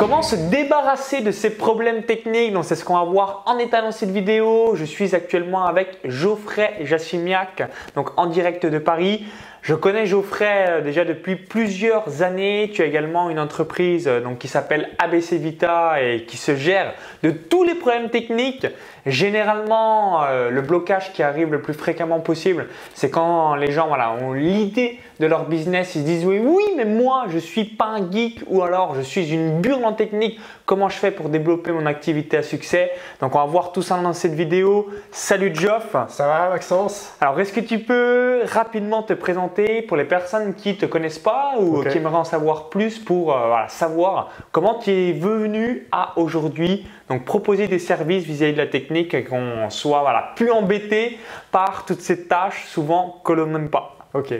Comment se débarrasser de ces problèmes techniques? Donc c'est ce qu'on va voir en état dans cette vidéo. Je suis actuellement avec Geoffrey Jassimiac, donc en direct de Paris. Je connais Geoffrey euh, déjà depuis plusieurs années. Tu as également une entreprise euh, donc, qui s'appelle ABC Vita et qui se gère de tous les problèmes techniques. Généralement, euh, le blocage qui arrive le plus fréquemment possible, c'est quand les gens ont l'idée de leur business, ils se disent oui, oui, mais moi je suis pas un geek ou alors je suis une burle en technique. Comment je fais pour développer mon activité à succès Donc on va voir tout ça dans cette vidéo. Salut Geoff. Ça va Maxence? Alors est-ce que tu peux rapidement te présenter pour les personnes qui ne te connaissent pas ou qui aimeraient en savoir plus pour euh, savoir comment tu es venu à aujourd'hui? Donc proposer des services vis-à-vis de la technique et qu'on soit voilà, plus embêté par toutes ces tâches souvent que l'on n'aime pas. Ok,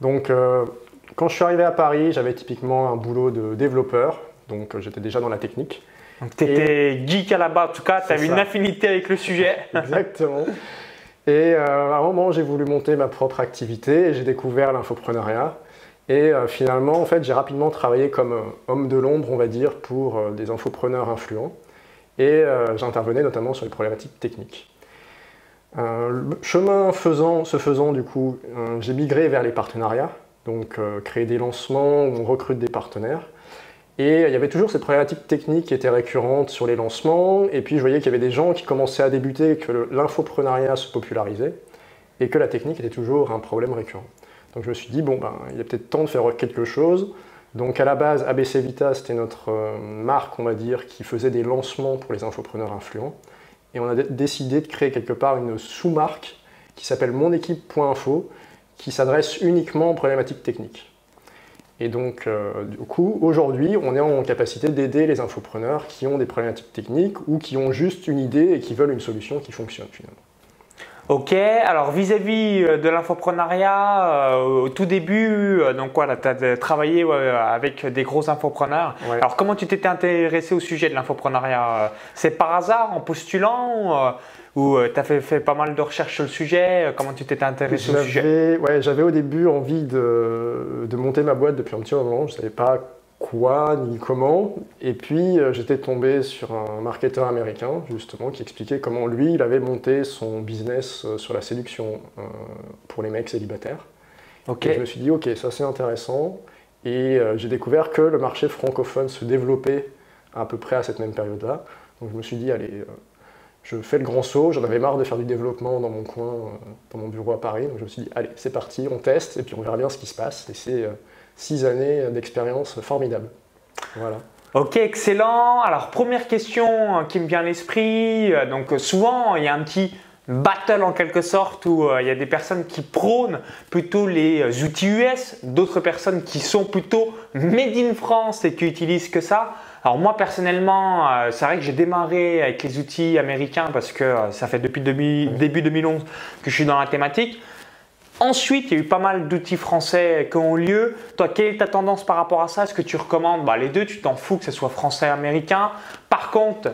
donc euh, quand je suis arrivé à Paris, j'avais typiquement un boulot de développeur, donc euh, j'étais déjà dans la technique. Donc tu étais geek à la base, en tout cas, tu avais une affinité avec le sujet. Exactement. Et euh, à un moment, j'ai voulu monter ma propre activité et j'ai découvert l'infopreneuriat. Et euh, finalement, en fait, j'ai rapidement travaillé comme euh, homme de l'ombre, on va dire, pour des infopreneurs influents. Et j'intervenais notamment sur les problématiques techniques. chemin faisant, se faisant, du coup, j'ai migré vers les partenariats, donc créer des lancements où on recrute des partenaires. Et il y avait toujours cette problématique technique qui était récurrente sur les lancements. Et puis je voyais qu'il y avait des gens qui commençaient à débuter, que l'infoprenariat se popularisait et que la technique était toujours un problème récurrent. Donc je me suis dit, bon, ben, il est peut-être temps de faire quelque chose. Donc à la base, ABC Vita, c'était notre euh, marque, on va dire, qui faisait des lancements pour les infopreneurs influents. Et on a décidé de créer quelque part une sous-marque qui s'appelle monéquipe.info, qui s'adresse uniquement aux problématiques techniques. Et donc, euh, du coup, aujourd'hui, on est en capacité d'aider les infopreneurs qui ont des problématiques techniques ou qui ont juste une idée et qui veulent une solution qui fonctionne finalement. Ok, alors vis-à-vis euh, de l'infoprenariat, euh, au tout début, donc voilà, tu as travaillé avec des gros infopreneurs. Alors comment tu t'étais intéressé au sujet de l'infoprenariat? C'est par hasard, en postulant ou euh, tu as fait, pas mal de recherches sur le sujet euh, Comment tu t'étais intéressé au sujet? Ouais, J'avais au début envie de, de, monter ma boîte depuis un petit moment. Je ne savais pas quoi ni comment. Et puis euh, j'étais tombé sur un marketeur américain, justement, qui expliquait comment lui, il avait monté son business sur la séduction pour les mecs célibataires. Ok. Et je me suis dit, ok, ça c'est intéressant. Et j'ai découvert que le marché francophone se développait à peu près à cette même période-là. Donc je me suis dit, allez, je fais le grand saut, j'en avais marre de faire du développement dans mon coin, euh, dans mon bureau à Paris, donc je me suis dit, allez, c'est parti, on teste, et puis on verra bien ce qui se passe. Et c'est euh, six années d'expérience formidable. Voilà. Ok, excellent. Alors, première question euh, qui me vient à l'esprit. Donc, souvent, il y a un petit battle en quelque sorte où il y a des personnes qui prônent plutôt les outils US, d'autres personnes qui sont plutôt made in France et qui utilisent que ça. Alors moi personnellement, euh, c'est vrai que j'ai démarré avec les outils américains parce que euh, ça fait depuis début 2011 que je suis dans la thématique. Ensuite, il y a eu pas mal d'outils français qui ont eu lieu. Toi, quelle est ta tendance par rapport à ça? Est-ce que tu recommandes? Bah, les deux Tu t'en fous que ce soit français ou américain. Par contre,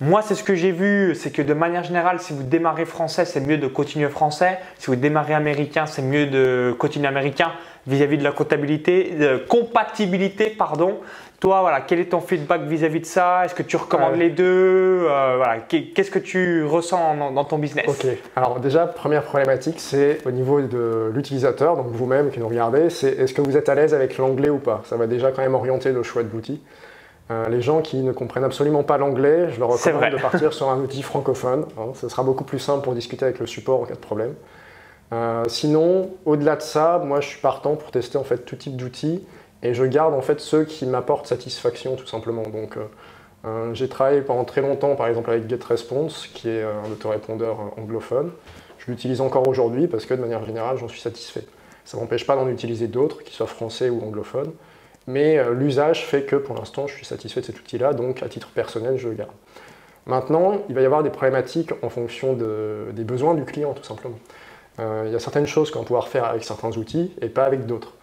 moi, c'est ce que j'ai vu, c'est que de manière générale, si vous démarrez français, c'est mieux de continuer français. Si vous démarrez américain, c'est mieux de continuer américain vis-à-vis de la comptabilité, compatibilité, pardon. Toi, voilà, quel est ton feedback vis-à-vis de ça? Est-ce que tu recommandes les deux? Euh, voilà, Qu'est-ce que tu ressens dans, ton business? Ok, alors déjà, première problématique, c'est au niveau de l'utilisateur, donc vous-même qui nous regardez, c'est est-ce que vous êtes à l'aise avec l'anglais ou pas? Ça va déjà quand même orienter le choix de l'outil. Euh, les gens qui ne comprennent absolument pas l'anglais, je leur recommande de partir sur un outil francophone. Hein. ce sera beaucoup plus simple pour discuter avec le support en cas de problème. Euh, sinon, au-delà de ça, moi je suis partant pour tester en fait tout type d'outils et je garde en fait ceux qui m'apportent satisfaction tout simplement. Donc euh, euh, j'ai travaillé pendant très longtemps par exemple avec GetResponse qui est un autorépondeur anglophone. Je l'utilise encore aujourd'hui parce que de manière générale j'en suis satisfait. Ça m'empêche pas d'en utiliser d'autres, qui soient français ou anglophones, mais l'usage fait que pour l'instant je suis satisfait de cet outil-là, donc à titre personnel je le garde. Maintenant, il va y avoir des problématiques en fonction des besoins du client tout simplement. Euh, il y a certaines choses qu'on va pouvoir faire avec certains outils et pas avec d'autres.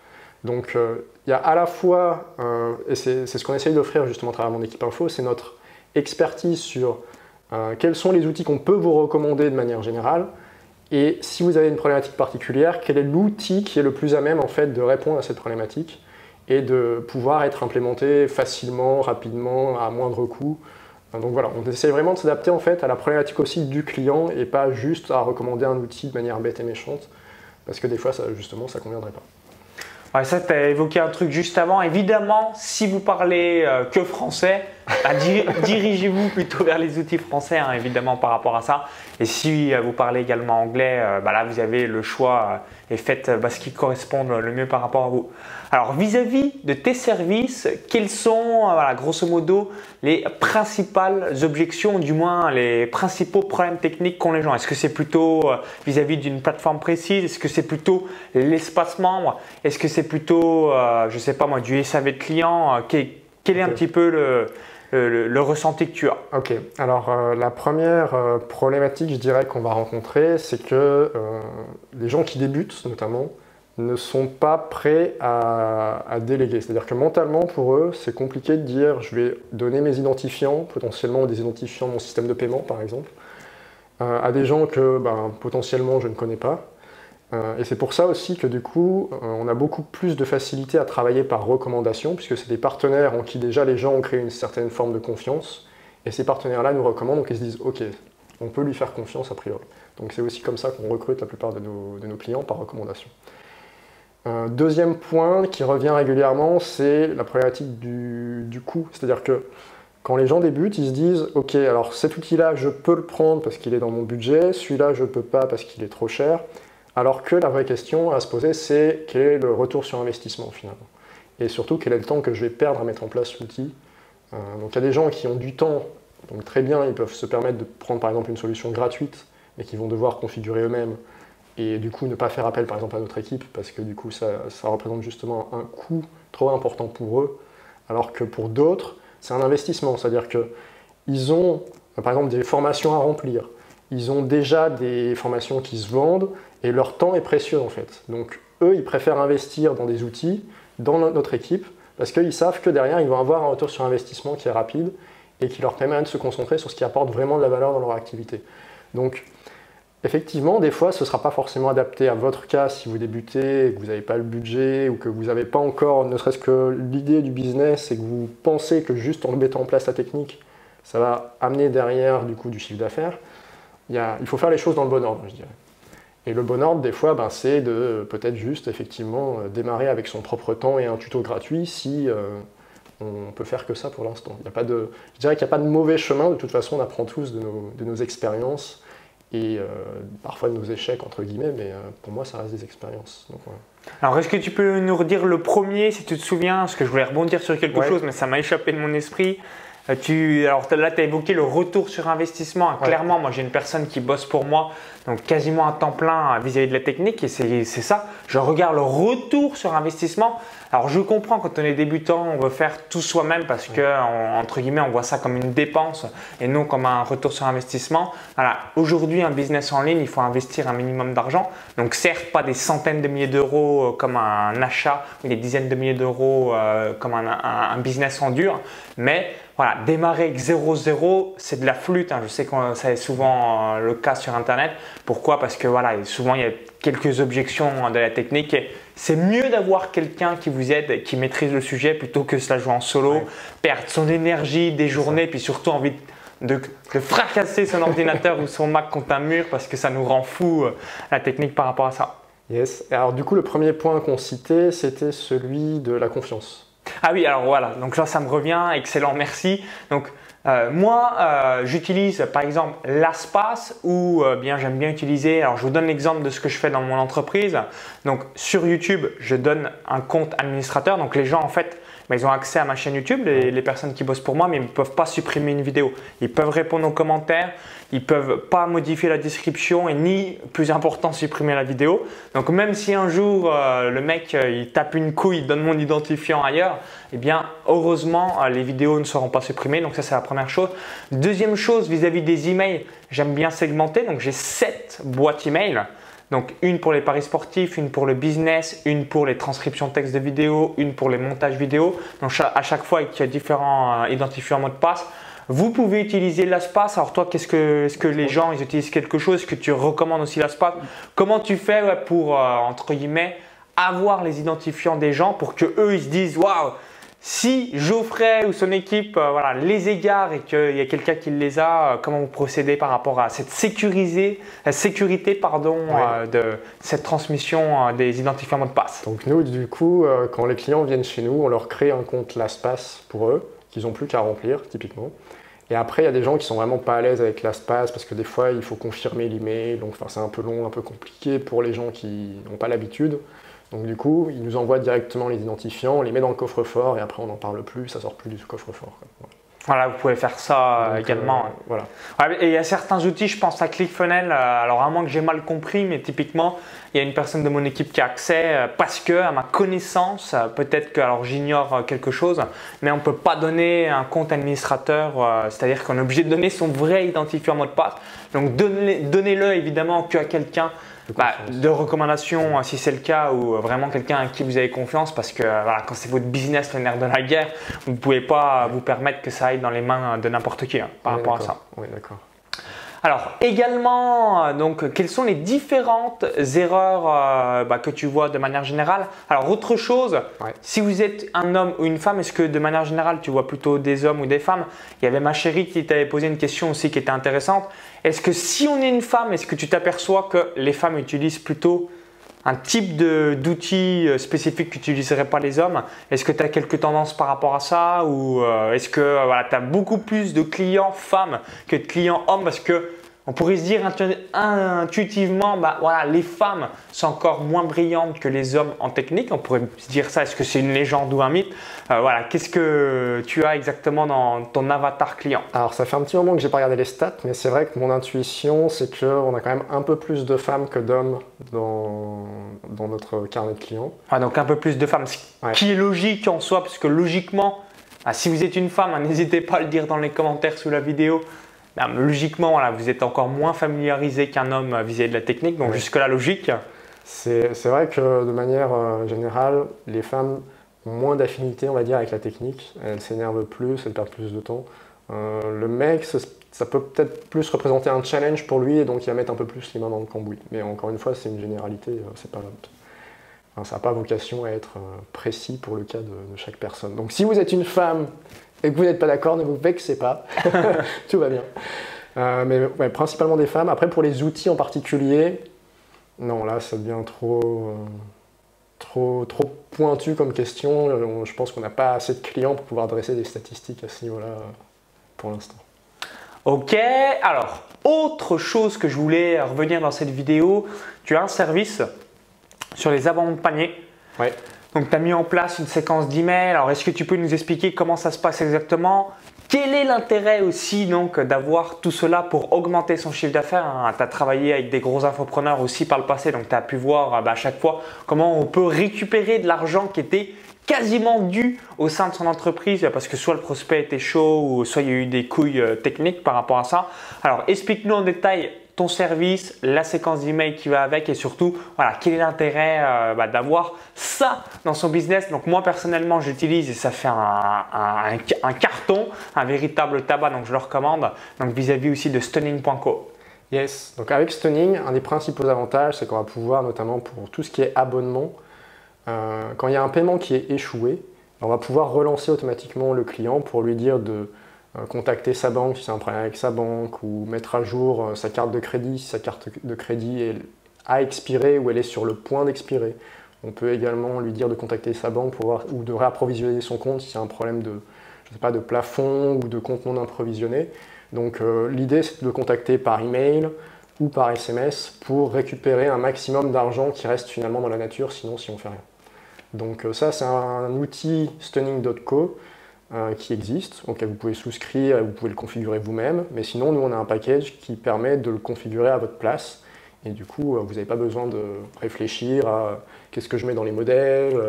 Donc euh, il y a à la fois, euh, et c'est ce qu'on essaye d'offrir justement à travers mon équipe info, c'est notre expertise sur quels sont les outils qu'on peut vous recommander de manière générale, et si vous avez une problématique particulière, quel est l'outil qui est le plus à même en fait de répondre à cette problématique. et de pouvoir être implémenté facilement, rapidement, à moindre coût. Donc voilà, on essaie vraiment de s'adapter en fait à la problématique aussi du client et pas juste à recommander un outil de manière bête et méchante, parce que des fois, justement, ça ne conviendrait pas ça, tu as évoqué un truc juste avant. Évidemment, si vous parlez euh, que français, bah, dirigez-vous plutôt vers les outils français, hein, évidemment, par rapport à ça. Et si euh, vous parlez également anglais, euh, bah, là, vous avez le choix et faites bah, ce qui correspond le mieux par rapport à vous. Alors, vis-à-vis de tes services, quelles sont, grosso modo, les principales objections, du moins les principaux problèmes techniques qu'ont les gens? Est-ce que c'est plutôt vis-à-vis d'une plateforme précise? Est-ce que c'est plutôt l'espace membre? Est-ce que c'est plutôt, je ne sais pas moi, du SAV de client? Quel, est un petit peu le, le, ressenti que tu as Ok, alors euh, la première euh, problématique, je dirais, qu'on va rencontrer, c'est que euh, les gens qui débutent, notamment, ne sont pas prêts à, à déléguer. C'est-à-dire que mentalement, pour eux, c'est compliqué de dire je vais donner mes identifiants, potentiellement des identifiants de mon système de paiement, par exemple, à des gens que ben, potentiellement je ne connais pas. Euh, et c'est pour ça aussi que du coup, euh, on a beaucoup plus de facilité à travailler par recommandation, puisque c'est des partenaires en qui déjà les gens ont créé une certaine forme de confiance, et ces partenaires-là nous recommandent, donc ils se disent, ok, on peut lui faire confiance a priori. Donc c'est aussi comme ça qu'on recrute la plupart de nos, clients par recommandation. Un deuxième point qui revient régulièrement, c'est la problématique du, du coût. C'est-à-dire que quand les gens débutent, ils se disent, ok, alors cet outil-là, je peux le prendre parce qu'il est dans mon budget, celui-là, je ne peux pas parce qu'il est trop cher. Alors que la vraie question à se poser, c'est quel est le retour sur investissement finalement? Et surtout, quel est le temps que je vais perdre à mettre en place l'outil? Euh, Donc il y a des gens qui ont du temps, donc très bien, ils peuvent se permettre de prendre par exemple une solution gratuite, mais qui vont devoir configurer eux-mêmes, et du coup ne pas faire appel par exemple à notre équipe, parce que du coup ça, représente justement un coût trop important pour eux, alors que pour d'autres, c'est un investissement, c'est-à-dire qu'ils ont par exemple des formations à remplir, ils ont déjà des formations qui se vendent, et leur temps est précieux en fait. Donc eux, ils préfèrent investir dans des outils, dans notre équipe, parce qu'ils savent que derrière, ils vont avoir un retour sur investissement qui est rapide et qui leur permet de se concentrer sur ce qui apporte vraiment de la valeur dans leur activité. Donc effectivement, des fois, ce ne sera pas forcément adapté à votre cas si vous débutez, que vous n'avez pas le budget ou que vous n'avez pas encore, ne serait-ce que l'idée du business et que vous pensez que juste en mettant en place la technique, ça va amener derrière du coup du chiffre d'affaires. Il, il faut faire les choses dans le bon ordre, je dirais. Et le bon ordre, des fois, ben, c'est de peut-être juste effectivement euh, démarrer avec son propre temps et un tuto gratuit si euh, on peut faire que ça pour l'instant. Il a pas de, je dirais qu'il n'y a pas de mauvais chemin, de toute façon, on apprend tous de nos, de nos expériences et euh, parfois de nos échecs, entre guillemets, mais pour moi, ça reste des expériences. Alors, est-ce que tu peux nous redire le premier, si tu te souviens, parce que je voulais rebondir sur quelque chose, mais ça m'a échappé de mon esprit. Tu, alors là, tu as évoqué le retour sur investissement. Clairement, moi, j'ai une personne qui bosse pour moi donc quasiment à temps plein vis-à-vis de la technique et c'est ça. Je regarde le retour sur investissement. Alors je comprends quand on est débutant, on veut faire tout soi-même parce que entre guillemets on voit ça comme une dépense et non comme un retour sur investissement. Voilà, aujourd'hui un business en ligne, il faut investir un minimum d'argent. Donc certes pas des centaines de milliers d'euros euh, comme un achat ou des dizaines de milliers d'euros euh, comme un, un, business en dur, mais voilà, démarrer avec 0-0, c'est de la flûte. Hein. Je sais que ça est souvent euh, le cas sur Internet. Pourquoi? Parce que voilà, souvent il y a quelques objections de la technique. C'est mieux d'avoir quelqu'un qui vous aide, qui maîtrise le sujet, plutôt que cela jouer en solo, perdre son énergie, des journées, puis surtout envie de, fracasser son ordinateur ou son Mac contre un mur parce que ça nous rend fou euh, la technique par rapport à ça. Yes. Alors du coup, le premier point qu'on citait, c'était celui de la confiance. Ah oui, alors voilà, donc là ça me revient, excellent, merci. Donc euh, moi, euh, j'utilise par exemple l'Aspace ou euh, bien j'aime bien utiliser, alors je vous donne l'exemple de ce que je fais dans mon entreprise. Donc sur YouTube, je donne un compte administrateur. Donc les gens en fait, bah, ils ont accès à ma chaîne YouTube, les, les, personnes qui bossent pour moi, mais ils ne peuvent pas supprimer une vidéo. Ils peuvent répondre aux commentaires, ils peuvent pas modifier la description et ni, plus important, supprimer la vidéo. Donc même si un jour le mec il tape une couille, il donne mon identifiant ailleurs, eh bien heureusement les vidéos ne seront pas supprimées. Donc ça c'est la première chose. Deuxième chose vis-à-vis des emails, j'aime bien segmenter. Donc j'ai 7 boîtes email. Donc une pour les paris sportifs, une pour le business, une pour les transcriptions texte de vidéo, une pour les montages vidéo. Donc à chaque fois il y a différents identifiants mot de passe. Vous pouvez utiliser l'espace. Alors toi, qu'est-ce que, est-ce que les gens ils utilisent quelque chose? Est-ce que tu recommandes aussi l'espace Comment tu fais pour, euh, entre guillemets, avoir les identifiants des gens pour que eux ils se disent waouh si Geoffrey ou son équipe euh, voilà, les égare et qu'il y a quelqu'un qui les a, euh, comment vous procédez par rapport à cette sécurisée, la sécurité pardon, euh, de cette transmission des identifiants mot de passe? Donc nous, du coup, quand les clients viennent chez nous, on leur crée un compte LastPass pour eux, qu'ils n'ont plus qu'à remplir typiquement. Et après, il y a des gens qui sont vraiment pas à l'aise avec LastPass parce que des fois, il faut confirmer l'email, donc c'est un peu long, un peu compliqué pour les gens qui n'ont pas l'habitude. Donc du coup, ils nous envoient directement les identifiants, on les met dans le coffre-fort et après on n'en parle plus, ça sort plus du coffre-fort. Voilà, vous pouvez faire ça euh, également. Euh, voilà. et il y a certains outils, je pense à ClickFunnels, euh, alors à moins que j'ai mal compris, mais typiquement, il y a une personne de mon équipe qui a accès parce que, à ma connaissance, peut-être que, alors j'ignore quelque chose, mais on ne peut pas donner un compte administrateur, c'est-à-dire qu'on est obligé de donner son vrai identifiant mot de passe. Donc donnez-le évidemment qu'à quelqu'un de, bah, de recommandations, si c'est le cas, ou vraiment quelqu'un à qui vous avez confiance, parce que voilà, quand c'est votre business, le nerf de la guerre, vous ne pouvez pas vous permettre que ça aille dans les mains de n'importe qui hein, par rapport à ça. Oui, d'accord. Alors également, euh, donc, quelles sont les différentes erreurs euh, bah, que tu vois de manière générale? Alors autre chose, si vous êtes un homme ou une femme, est-ce que de manière générale tu vois plutôt des hommes ou des femmes? Il y avait ma chérie qui t'avait posé une question aussi qui était intéressante. Est-ce que si on est une femme, est-ce que tu t'aperçois que les femmes utilisent plutôt un type d'outil euh, spécifique qu'utiliseraient pas les hommes? Est-ce que tu as quelques tendances par rapport à ça? Ou est-ce que voilà, tu as beaucoup plus de clients femmes que de clients hommes? Parce que on pourrait se dire intuitivement, bah, voilà, les femmes sont encore moins brillantes que les hommes en technique. On pourrait se dire ça, est-ce que c'est une légende ou un mythe euh, Voilà, qu'est-ce que tu as exactement dans ton avatar client? Alors, ça fait un petit moment que j'ai pas regardé les stats, mais c'est vrai que mon intuition, c'est qu'on a quand même un peu plus de femmes que d'hommes dans, dans notre carnet de clients. Ah, donc un peu plus de femmes, ce qui est logique en soi, parce que logiquement, bah, si vous êtes une femme, n'hésitez pas à le dire dans les commentaires sous la vidéo. Ben, logiquement, vous êtes encore moins familiarisé qu'un homme vis-à-vis de la technique, donc jusque-là, logique. C'est vrai que de manière euh, générale, les femmes ont moins d'affinité, on va dire, avec la technique. Elles s'énervent plus, elles perdent plus de temps. Euh, le mec, ça peut peut-être plus représenter un challenge pour lui et donc il va mettre un peu plus les mains dans le cambouis. Mais encore une fois, c'est une généralité, euh, c'est pas, ça n'a pas vocation à être précis pour le cas de, de, chaque personne. Donc si vous êtes une femme et que vous n'êtes pas d'accord, ne vous vexez pas. Tout va bien. Euh, mais principalement des femmes. Après, pour les outils en particulier, non, là, ça devient trop, euh, trop, trop pointu comme question. Euh, je pense qu'on n'a pas assez de clients pour pouvoir dresser des statistiques à ce niveau-là pour l'instant. Ok, alors, autre chose que je voulais revenir dans cette vidéo, tu as un service sur les abandons de panier. Ouais. Donc, tu as mis en place une séquence d'emails. Alors, est-ce que tu peux nous expliquer comment ça se passe exactement? Quel est l'intérêt aussi donc d'avoir tout cela pour augmenter son chiffre d'affaires? Hein? Tu as travaillé avec des gros infopreneurs aussi par le passé, donc tu as pu voir bah, à chaque fois comment on peut récupérer de l'argent qui était quasiment dû au sein de son entreprise parce que soit le prospect était chaud ou soit il y a eu des couilles euh, techniques par rapport à ça. Alors explique-nous en détail ton service, la séquence d'email qui va avec et surtout, voilà, quel est l'intérêt euh, bah, d'avoir ça dans son business. Donc moi personnellement, j'utilise et ça fait un, carton, un véritable tabac, donc je le recommande. Donc vis-à-vis aussi de stunning.co. Yes, donc avec Stunning, un des principaux avantages, c'est qu'on va pouvoir, notamment pour tout ce qui est abonnement, euh, quand il y a un paiement qui est échoué, on va pouvoir relancer automatiquement le client pour lui dire de contacter sa banque si c'est un problème avec sa banque ou mettre à jour euh, sa carte de crédit si sa carte de crédit a expiré ou elle est sur le point d'expirer. On peut également lui dire de contacter sa banque pour voir, ou de réapprovisionner son compte si c'est un problème de, je sais pas, de plafond ou de compte non approvisionné. Donc euh, l'idée c'est de le contacter par email ou par SMS pour récupérer un maximum d'argent qui reste finalement dans la nature, sinon si on fait rien. Donc ça c'est un outil stunning.co euh, qui existe, auquel vous pouvez souscrire et vous pouvez le configurer vous-même. Mais sinon, nous, on a un package qui permet de le configurer à votre place. Et du coup, euh, vous n'avez pas besoin de réfléchir à euh, qu'est-ce que je mets dans les modèles,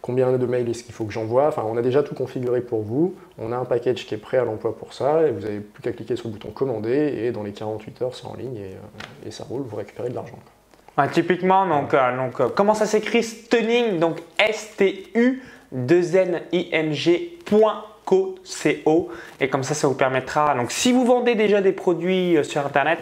combien de mails est-ce qu'il faut que j'envoie. Enfin, on a déjà tout configuré pour vous. On a un package qui est prêt à l'emploi pour ça. Et vous n'avez plus qu'à cliquer sur le bouton commander. Et dans les 48 heures, c'est en ligne et, ça roule. Vous récupérez de l'argent. typiquement, donc, donc comment ça s'écrit? Stunning, donc S-T-U 2 n co et comme ça, ça vous permettra. Donc, si vous vendez déjà des produits euh, sur Internet,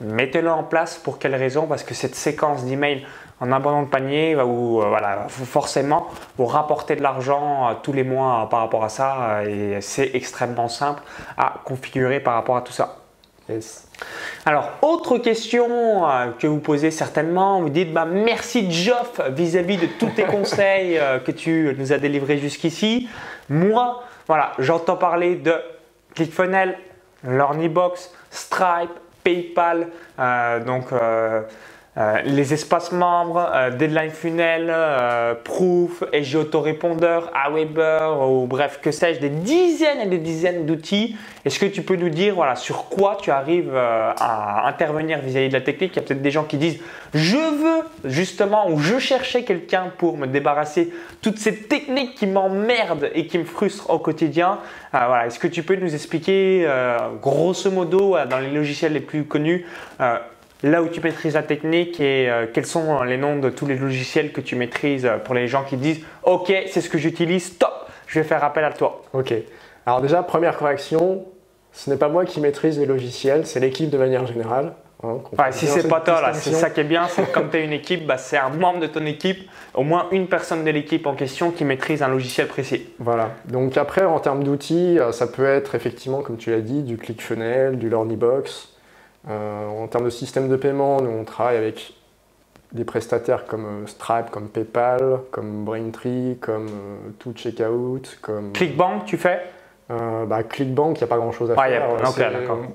mettez-le en place. Pour quelle raison? Parce que cette séquence d'emails en abandon de panier va vous, euh, forcément vous rapporter de l'argent euh, tous les mois par rapport à ça et c'est extrêmement simple à configurer par rapport à tout ça. Alors, autre question que vous posez certainement, vous dites bah, merci Geoff vis-à-vis de tous tes conseils que tu nous as délivrés jusqu'ici. Moi, voilà, j'entends parler de ClickFunnels, Learnybox, Stripe, PayPal, euh, donc euh, euh, les espaces membres, euh, Deadline Funnel, euh, Proof, SG Autorépondeur, Aweber ou bref, que sais-je, des dizaines et des dizaines d'outils. Est-ce que tu peux nous dire voilà, sur quoi tu arrives à intervenir vis-à-vis de la technique? Il y a peut-être des gens qui disent je veux justement ou je cherchais quelqu'un pour me débarrasser toutes ces techniques qui m'emmerdent et qui me frustrent au quotidien. voilà, Est-ce que tu peux nous expliquer grosso modo dans les logiciels les plus connus là où tu maîtrises la technique et euh, quels sont les noms de tous les logiciels que tu maîtrises pour les gens qui disent Ok, c'est ce que j'utilise, top, je vais faire appel à toi. Ok. Alors, déjà, première correction, ce n'est pas moi qui maîtrise les logiciels, c'est l'équipe de manière générale. Hein, enfin, si c'est pas toi, là, c'est ça qui est bien, c'est que comme tu as une équipe, bah, c'est un membre de ton équipe, au moins une personne de l'équipe en question qui maîtrise un logiciel précis. Voilà. Donc après, en termes d'outils, euh, ça peut être effectivement, comme tu l'as dit, du ClickFunnels, du Learnybox, euh, en termes de système de paiement, nous on travaille avec des prestataires comme euh, Stripe, comme PayPal, comme Braintree, comme euh, ToCheckout, comme... ClickBank, tu fais? Bah, ClickBank, il n'y a pas grand chose à faire.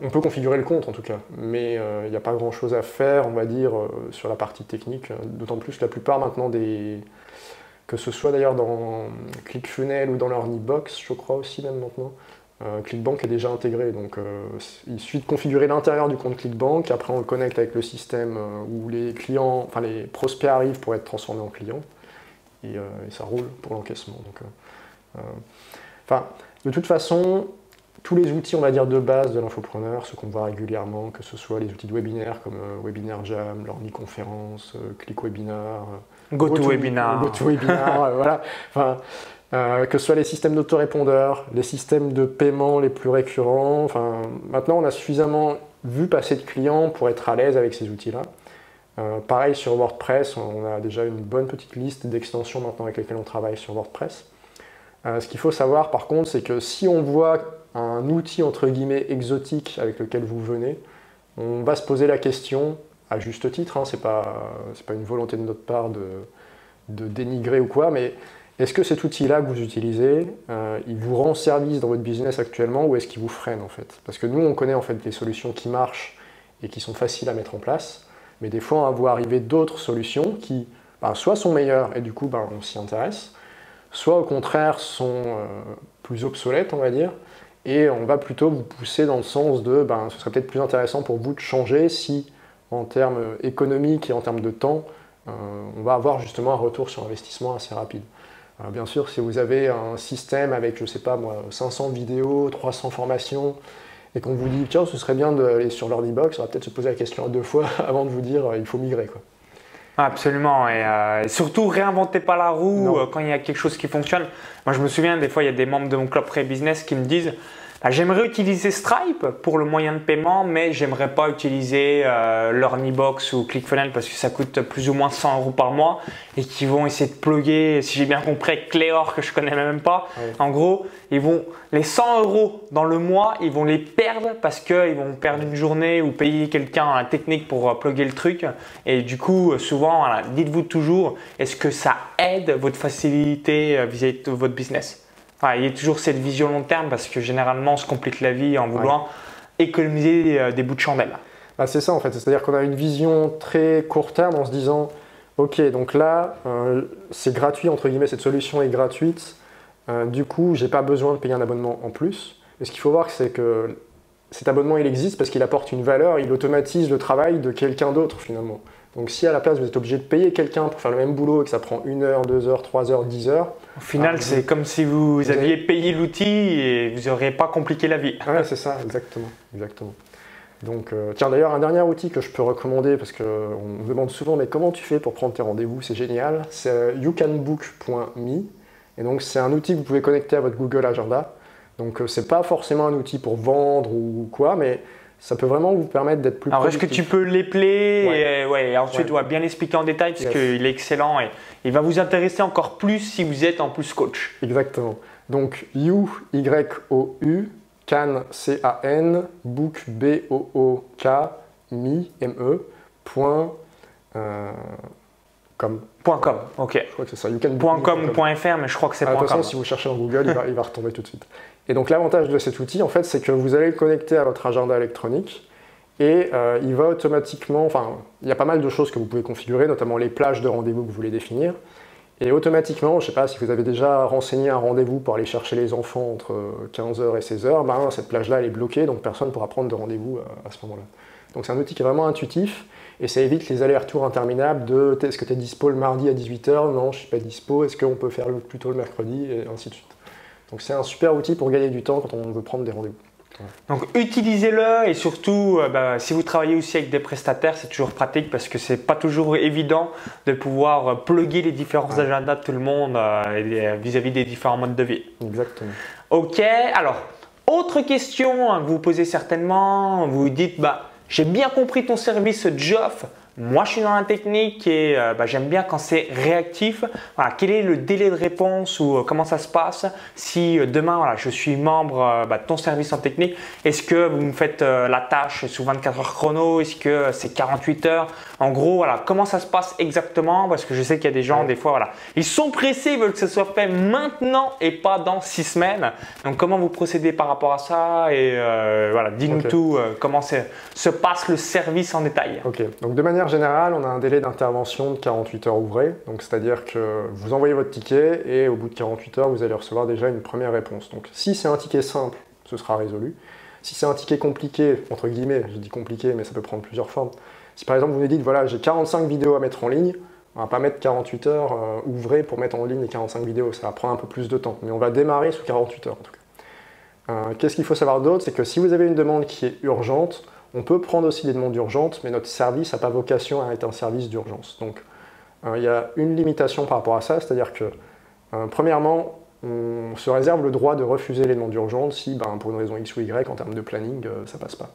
on peut configurer le compte en tout cas, mais il n'y a pas grand chose à faire, on va dire, sur la partie technique. D'autant plus que la plupart maintenant des. Que ce soit d'ailleurs dans ClickFunnels ou dans leur Box, je crois aussi même maintenant, euh, ClickBank est déjà intégré, donc euh, il suffit de configurer l'intérieur du compte ClickBank, après on le connecte avec le système euh, où les clients, enfin les prospects arrivent pour être transformés en clients, et, ça roule pour l'encaissement. enfin, de toute façon, tous les outils, on va dire, de base de l'infopreneur, ceux qu'on voit régulièrement, que ce soit les outils de webinaire comme Webinar Jam, LearnyConférence, ClickWebinar, GoToWebinar, GoToWebinar, voilà. Enfin, euh, que ce soit les systèmes d'autorépondeurs, les systèmes de paiement les plus récurrents. Enfin, maintenant, on a suffisamment vu passer de clients pour être à l'aise avec ces outils-là. Euh, pareil sur WordPress, on a déjà une bonne petite liste d'extensions maintenant avec lesquelles on travaille sur WordPress. Euh, ce qu'il faut savoir par contre, c'est que si on voit un outil entre guillemets exotique avec lequel vous venez, on va se poser la question, à juste titre, hein, ce n'est pas, pas, une volonté de notre part de, de dénigrer ou quoi, mais est-ce que cet outil-là que vous utilisez, euh, il vous rend service dans votre business actuellement ou est-ce qu'il vous freine en fait? Parce que nous, on connaît en fait des solutions qui marchent et qui sont faciles à mettre en place, mais des fois, on va voir arriver d'autres solutions qui ben, soit sont meilleures et du coup, ben, on s'y intéresse, soit au contraire sont euh, plus obsolètes, on va dire, et on va plutôt vous pousser dans le sens de ben, ce serait peut-être plus intéressant pour vous de changer si, en termes économiques et en termes de temps, euh, on va avoir justement un retour sur investissement assez rapide bien sûr, si vous avez un système avec, je ne sais pas moi, 500 vidéos, 300 formations, et qu'on vous dit, tiens, ce serait bien d'aller sur l'Ordibox, on va peut-être se poser la question deux fois avant de vous dire, euh, il faut migrer. Quoi. Absolument, et, euh, surtout réinventez pas la roue euh, quand il y a quelque chose qui fonctionne. Moi je me souviens, des fois il y a des membres de mon club Pré Business qui me disent j'aimerais utiliser Stripe pour le moyen de paiement, mais j'aimerais pas utiliser euh, LearnyBox ou ClickFunnels parce que ça coûte plus ou moins 100 euros par mois et qui vont essayer de plugger, si j'ai bien compris, Cléor que je connais même pas. En gros, ils vont les 100 euros dans le mois, ils vont les perdre parce qu'ils vont perdre une journée ou payer quelqu'un à la technique pour euh, plugger le truc. Et du coup, euh, souvent, dites-vous toujours, est-ce que ça aide votre facilité vis à -vis de votre business? Il y a toujours cette vision long terme parce que généralement on se complique la vie en voulant économiser euh, des bouts de chandelle. Bah, c'est ça en fait, c'est-à-dire qu'on a une vision très court terme en se disant ok donc là euh, c'est gratuit entre guillemets, cette solution est gratuite, euh, du coup j'ai pas besoin de payer un abonnement en plus. Et ce qu'il faut voir c'est que cet abonnement il existe parce qu'il apporte une valeur, il automatise le travail de quelqu'un d'autre finalement. Donc si à la place vous êtes obligé de payer quelqu'un pour faire le même boulot et que ça prend une heure, deux heures, trois heures, dix heures. Au final, ah, c'est comme si vous, aviez payé l'outil et vous n'auriez pas compliqué la vie. Ouais, c'est ça, exactement. exactement. Donc, euh, tiens, d'ailleurs, un dernier outil que je peux recommander, parce qu'on me demande souvent, mais comment tu fais pour prendre tes rendez-vous? C'est génial. C'est euh, youcanbook.me. Et donc, c'est un outil que vous pouvez connecter à votre Google Agenda. Donc euh, c'est pas forcément un outil pour vendre ou quoi, mais ça peut vraiment vous permettre d'être plus Alors est-ce que tu peux l'épeler Ouais. et, ouais, et ensuite Ouais. bien l'expliquer en détail parce Yes. qu'il est excellent et il va vous intéresser encore plus si vous êtes en plus coach. Exactement. Donc You, Y-O-U, Can, C-A-N, Book, B-O-O-K, Me, M-E, point, euh, com. Point .com, ok. Je crois que c'est ça. You can book Point .com ou point .fr, mais je crois que c'est Ah, de toute façon, .com. si vous cherchez dans Google, il va, il va retomber tout de suite. Et donc l'avantage de cet outil, en fait, c'est que vous allez le connecter à votre agenda électronique et euh, il va automatiquement, enfin, il y a pas mal de choses que vous pouvez configurer, notamment les plages de rendez-vous que vous voulez définir. Et automatiquement, je ne sais pas si vous avez déjà renseigné un rendez-vous pour aller chercher les enfants entre 15h et 16h, ben, cette plage-là, elle est bloquée, donc personne ne pourra prendre de rendez-vous à, à ce moment-là. Donc c'est un outil qui est vraiment intuitif et ça évite les allers-retours interminables de est-ce que tu es dispo le mardi à 18h Non, je suis pas dispo. Est-ce qu'on peut faire plutôt le mercredi? Et ainsi de suite. Donc c'est un super outil pour gagner du temps quand on veut prendre des rendez-vous. Donc utilisez-le et surtout euh, bah, si vous travaillez aussi avec des prestataires, c'est toujours pratique parce que c'est pas toujours évident de pouvoir euh, plugger les différents Ouais. agendas de tout le monde euh, euh, vis-à-vis des différents modes de vie. Exactement. Ok, alors, autre question hein, que vous posez certainement, vous vous dites, bah, j'ai bien compris ton service Joff, moi je suis dans la technique et euh, bah, j'aime bien quand c'est réactif. Quel est le délai de réponse ou euh, comment ça se passe? Si euh, demain je suis membre bah, de ton service en technique Est-ce que vous me faites la tâche sous 24 heures chrono? Est-ce que c'est 48 heures? En gros, voilà, comment ça se passe exactement? Parce que je sais qu'il y a des gens, Ouais. des fois, voilà, ils sont pressés, ils veulent que ce soit fait maintenant et pas dans 6 semaines. Donc comment vous procédez par rapport à ça? Et euh, voilà, dis-nous Ok. tout, euh, comment se passe le service en détail. Ok, donc de manière générale, on a un délai d'intervention de 48 heures ouvrées. Donc c'est-à-dire que vous envoyez votre ticket et au bout de 48 heures, vous allez recevoir déjà une première réponse. Donc si c'est un ticket simple, ce sera résolu. Si c'est un ticket compliqué, entre guillemets, je dis compliqué, mais ça peut prendre plusieurs formes. Si par exemple vous nous dites, voilà, j'ai 45 vidéos à mettre en ligne, on va pas mettre 48 heures euh, ouvrées pour mettre en ligne les 45 vidéos, ça va prendre un peu plus de temps. Mais on va démarrer sous 48 heures en tout cas. Euh, Qu'est-ce qu'il faut savoir d'autre? C'est que si vous avez une demande qui est urgente, on peut prendre aussi des demandes urgentes, mais notre service n'a pas vocation à être un service d'urgence. Donc euh, il y a une limitation par rapport à ça, c'est-à-dire que euh, premièrement, on se réserve le droit de refuser les demandes urgentes si, ben, pour une raison X ou Y, en termes de planning, ça passe pas.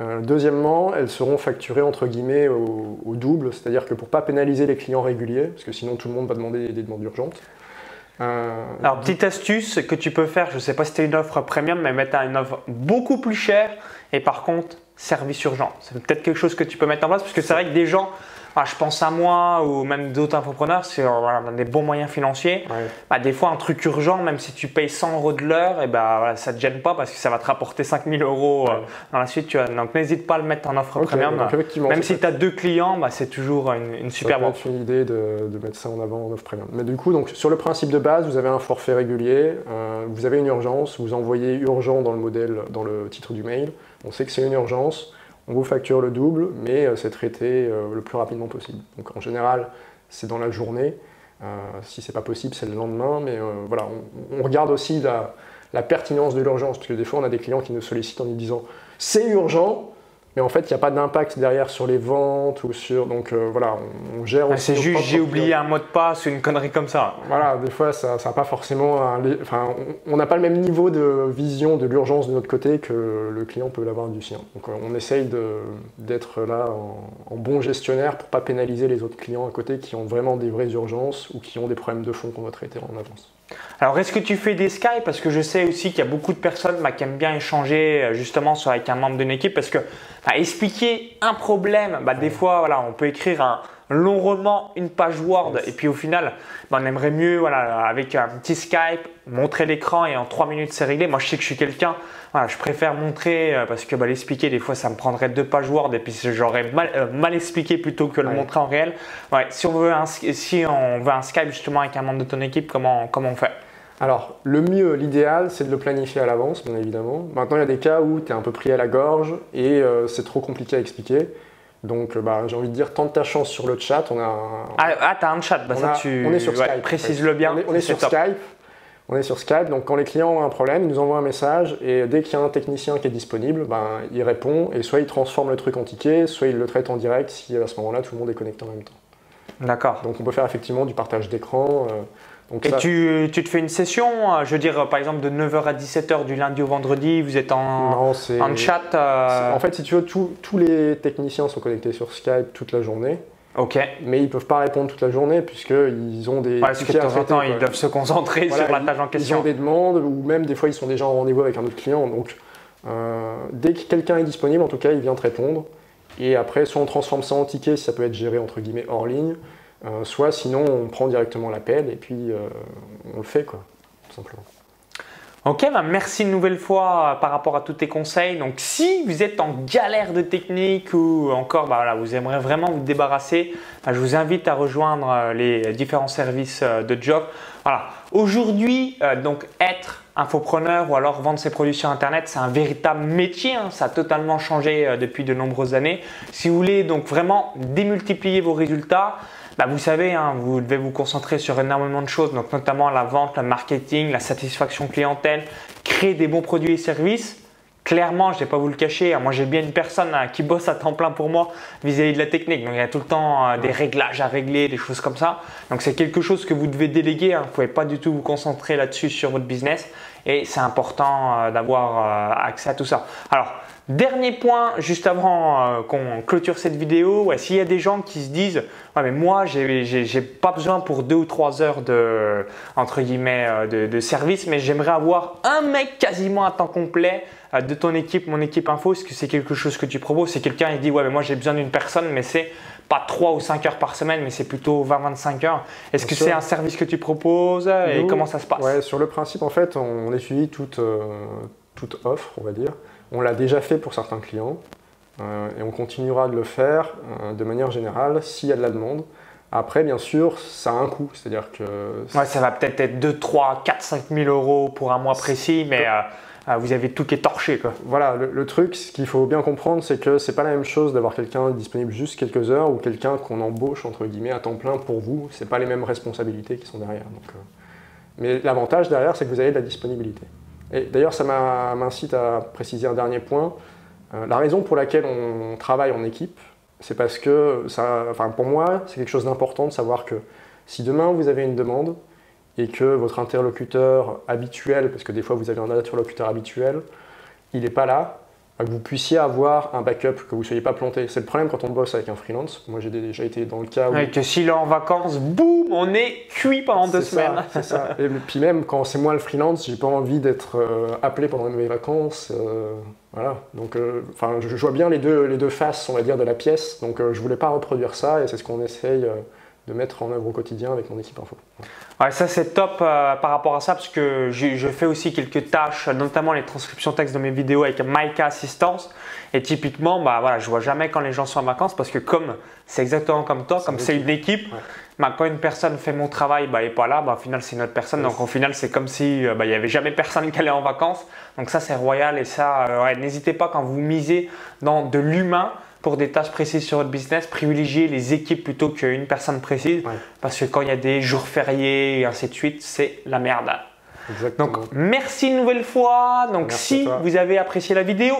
Euh, deuxièmement, elles seront facturées entre guillemets au, double, c'est-à-dire que pour pas pénaliser les clients réguliers, parce que sinon tout le monde va demander des demandes urgentes. euh, Alors, petite astuce que tu peux faire, je ne sais pas si c'était une offre premium, mais mettre une offre beaucoup plus chère et par contre, service urgent. C'est peut-être quelque chose que tu peux mettre en place parce que c'est vrai que des gens, ah, je pense à moi ou même d'autres infopreneurs, c'est euh, voilà, des bons moyens financiers. ouais. Bah, des fois, un truc urgent, même si tu payes 100 euros de l'heure, et bah, voilà, ça ne te gêne pas parce que ça va te rapporter 5000 euros euh, dans la suite. Tu vois. Donc, n'hésite pas à le mettre en offre Ok, premium. donc Même si tu as deux clients, bah, c'est toujours une, super une idée de, de mettre ça en avant en offre premium. Mais du coup, donc, sur le principe de base, vous avez un forfait régulier, euh, vous avez une urgence, vous envoyez urgent dans le modèle, dans le titre du mail. On sait que c'est une urgence, on vous facture le double, mais euh, c'est traité euh, le plus rapidement possible. Donc en général, c'est dans la journée. Euh, si c'est pas possible, c'est le lendemain. Mais euh, voilà, on, regarde aussi la, la pertinence de l'urgence, parce que des fois, on a des clients qui nous sollicitent en nous disant c'est urgent. Mais en fait, il n'y a pas d'impact derrière sur les ventes ou sur. Donc euh, voilà, on, on gère Ah, c'est juste, j'ai oublié un mot de passe ou une connerie comme ça. voilà, des fois, ça n'a pas forcément. un- enfin, on n'a pas le même niveau de vision de l'urgence de notre côté que le client peut l'avoir du sien. Donc, euh, on essaye d'être là en, en bon gestionnaire pour pas pénaliser les autres clients à côté qui ont vraiment des vraies urgences ou qui ont des problèmes de fond qu'on doit traiter en avance. Alors, est-ce que tu fais des Skype? Parce que je sais aussi qu'il y a beaucoup de personnes bah, qui aiment bien échanger euh, justement sur- avec un membre d'une équipe. Parce que bah, expliquer un problème, bah, des fois, voilà, on peut écrire un long roman, une page Word, Yes. et puis au final, bah, on aimerait mieux, voilà, avec un petit Skype, montrer l'écran et en trois minutes c'est réglé. Moi, je sais que je suis quelqu'un, voilà, je préfère montrer euh, parce que bah, l'expliquer, des fois, ça me prendrait deux pages Word et puis j'aurais mal, euh, mal expliqué plutôt que le Ouais. montrer en réel. Ouais, si on veut un, si on veut un Skype justement avec un membre de ton équipe, comment, comment on fait? Alors, le mieux, l'idéal, c'est de le planifier à l'avance, bien évidemment. Maintenant, il y a des cas où tu es un peu pris à la gorge et euh, c'est trop compliqué à expliquer. Donc, euh, bah, j'ai envie de dire, tente ta chance sur le chat. On a un- Ah, ah t'as un chat, bah On ça a- tu on est sur ouais, Skype, précise-le bien. On est, on est c'est sur top. Skype. On est sur Skype, donc quand les clients ont un problème, ils nous envoient un message et dès qu'il y a un technicien qui est disponible, ben, il répond et soit il transforme le truc en ticket, soit il le traite en direct si à ce moment-là tout le monde est connecté en même temps. D'accord. Donc on peut faire effectivement du partage d'écran. euh, Donc et tu, tu, te fais une session, euh, je veux dire, par exemple, de 9h à 17h du lundi au vendredi, vous êtes en, en chat En fait, si tu veux, tous les techniciens sont connectés sur Skype toute la journée. Ok. Mais ils ne peuvent pas répondre toute la journée puisqu'ils ont des. parce que de temps en temps, ils doivent se concentrer sur la tâche en question. Ils ont des demandes ou même des fois, ils sont déjà en rendez-vous avec un autre client. Donc, euh, dès que quelqu'un est disponible, en tout cas, il vient te répondre. Et après, soit on transforme ça en ticket, si ça peut être géré entre guillemets hors ligne, euh, soit sinon on prend directement l'appel et puis euh, on le fait, quoi, tout simplement. Ok, bah merci une nouvelle fois par rapport à tous tes conseils. Donc si vous êtes en galère de technique ou encore bah, voilà, vous aimeriez vraiment vous débarrasser, bah, je vous invite à rejoindre les différents services de Job. Voilà. Aujourd'hui, donc être infopreneur ou alors vendre ses produits sur Internet, c'est un véritable métier. Hein. Ça a totalement changé euh, depuis de nombreuses années. Si vous voulez donc vraiment démultiplier vos résultats, bah, vous savez, hein, vous devez vous concentrer sur énormément de choses, notamment la vente, le marketing, la satisfaction clientèle, créer des bons produits et services. Clairement, je ne vais pas vous le cacher, hein, moi j'ai bien une personne qui bosse à temps plein pour moi vis-à-vis de la technique. Donc il y a tout le temps euh, des réglages à régler, des choses comme ça. Donc c'est quelque chose que vous devez déléguer. Vous ne pouvez pas du tout vous concentrer là-dessus sur votre business et c'est important euh, d'avoir euh, accès à tout ça. Alors, dernier point, juste avant euh, qu'on clôture cette vidéo, s'il y a des gens qui se disent ouais, mais moi, j'ai pas besoin pour deux ou trois heures de, guillemets, de, service, mais j'aimerais avoir un mec quasiment à temps complet de ton équipe, mon équipe info, est-ce que c'est quelque chose que tu proposes? C'est quelqu'un qui dit ouais mais moi j'ai besoin d'une personne mais c'est pas 3 ou 5 heures par semaine, mais c'est plutôt 20-25 heures. Est-ce que c'est un service que tu proposes? Et comment ça se passe? ouais, Sur le principe, en fait, on étudie toute, euh, toute offre, on va dire. On l'a déjà fait pour certains clients euh, et on continuera de le faire euh, de manière générale s'il y a de la demande. Après, bien sûr, ça a un coût, c'est-à-dire que... Ouais, ça va peut-être être 2, 3, 4, 5 000 euros pour un mois précis, mais... Ah, vous avez tout qui est torché. Voilà, le, truc, ce qu'il faut bien comprendre, c'est que c'est pas la même chose d'avoir quelqu'un disponible juste quelques heures ou quelqu'un qu'on embauche entre guillemets à temps plein pour vous. C'est pas les mêmes responsabilités qui sont derrière. Euh. Mais l'avantage derrière, c'est que vous avez de la disponibilité. Et d'ailleurs, ça m'incite à préciser un dernier point. Euh, la raison pour laquelle on travaille en équipe, c'est parce que, ça, pour moi, c'est quelque chose d'important de savoir que si demain vous avez une demande, et que votre interlocuteur habituel, parce que des fois vous avez un interlocuteur habituel, il n'est pas là, que vous puissiez avoir un backup, que vous ne soyez pas planté. C'est le problème quand on bosse avec un freelance. Moi, j'ai déjà été dans le cas où. que s'il est en vacances, boum, on est cuit pendant deux semaines. C'est ça. Et puis même quand c'est moi le freelance, j'ai pas envie d'être euh, appelé pendant mes vacances. Euh, voilà. Donc, euh, je, vois bien les deux, les deux faces, on va dire, de la pièce. Donc, je voulais pas reproduire ça, et c'est ce qu'on essaye de mettre en œuvre au quotidien avec mon équipe info. Ouais, ça c'est top euh, par rapport à ça parce que je, fais aussi quelques tâches, notamment les transcriptions texte de mes vidéos avec Micah Assistance. Et typiquement, bah voilà, je vois jamais quand les gens sont en vacances parce que comme c'est exactement comme toi, comme c'est une équipe, bah, quand une personne fait mon travail, bah, elle n'est pas là, bah, au final c'est une autre personne. Donc au final c'est comme si euh, bah, il n'y avait jamais personne qui allait en vacances. Donc ça c'est royal et ça, euh, n'hésitez pas quand vous misez dans de l'humain pour des tâches précises sur votre business, privilégiez les équipes plutôt qu'une personne précise. Parce que quand il y a des jours fériés et ainsi de suite, c'est la merde. Exactement. Donc, merci une nouvelle fois. Donc, si vous avez apprécié la vidéo,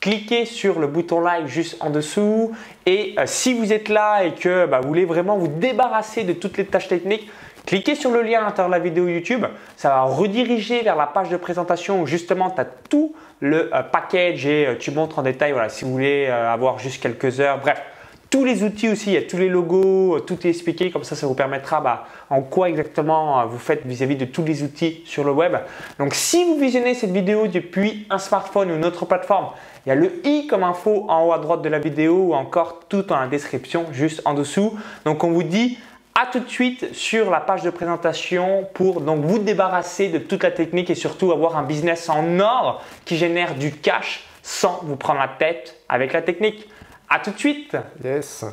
cliquez sur le bouton like juste en dessous. Et euh, si vous êtes là et que bah, vous voulez vraiment vous débarrasser de toutes les tâches techniques, Cliquez sur le lien à l'intérieur de la vidéo YouTube, ça va rediriger vers la page de présentation où justement tu as tout le euh, package et euh, tu montres en détail voilà, si vous voulez euh, avoir juste quelques heures. Bref, tous les outils aussi, il y a tous les logos, tout est expliqué, comme ça ça vous permettra bah, en quoi exactement vous faites vis-à-vis de tous les outils sur le web. Donc si vous visionnez cette vidéo depuis un smartphone ou une autre plateforme, il y a le i comme info en haut à droite de la vidéo ou encore tout en la description juste en dessous. Donc on vous dit à tout de suite sur la page de présentation pour donc vous débarrasser de toute la technique et surtout avoir un business en or qui génère du cash sans vous prendre la tête avec la technique. À tout de suite. Yes.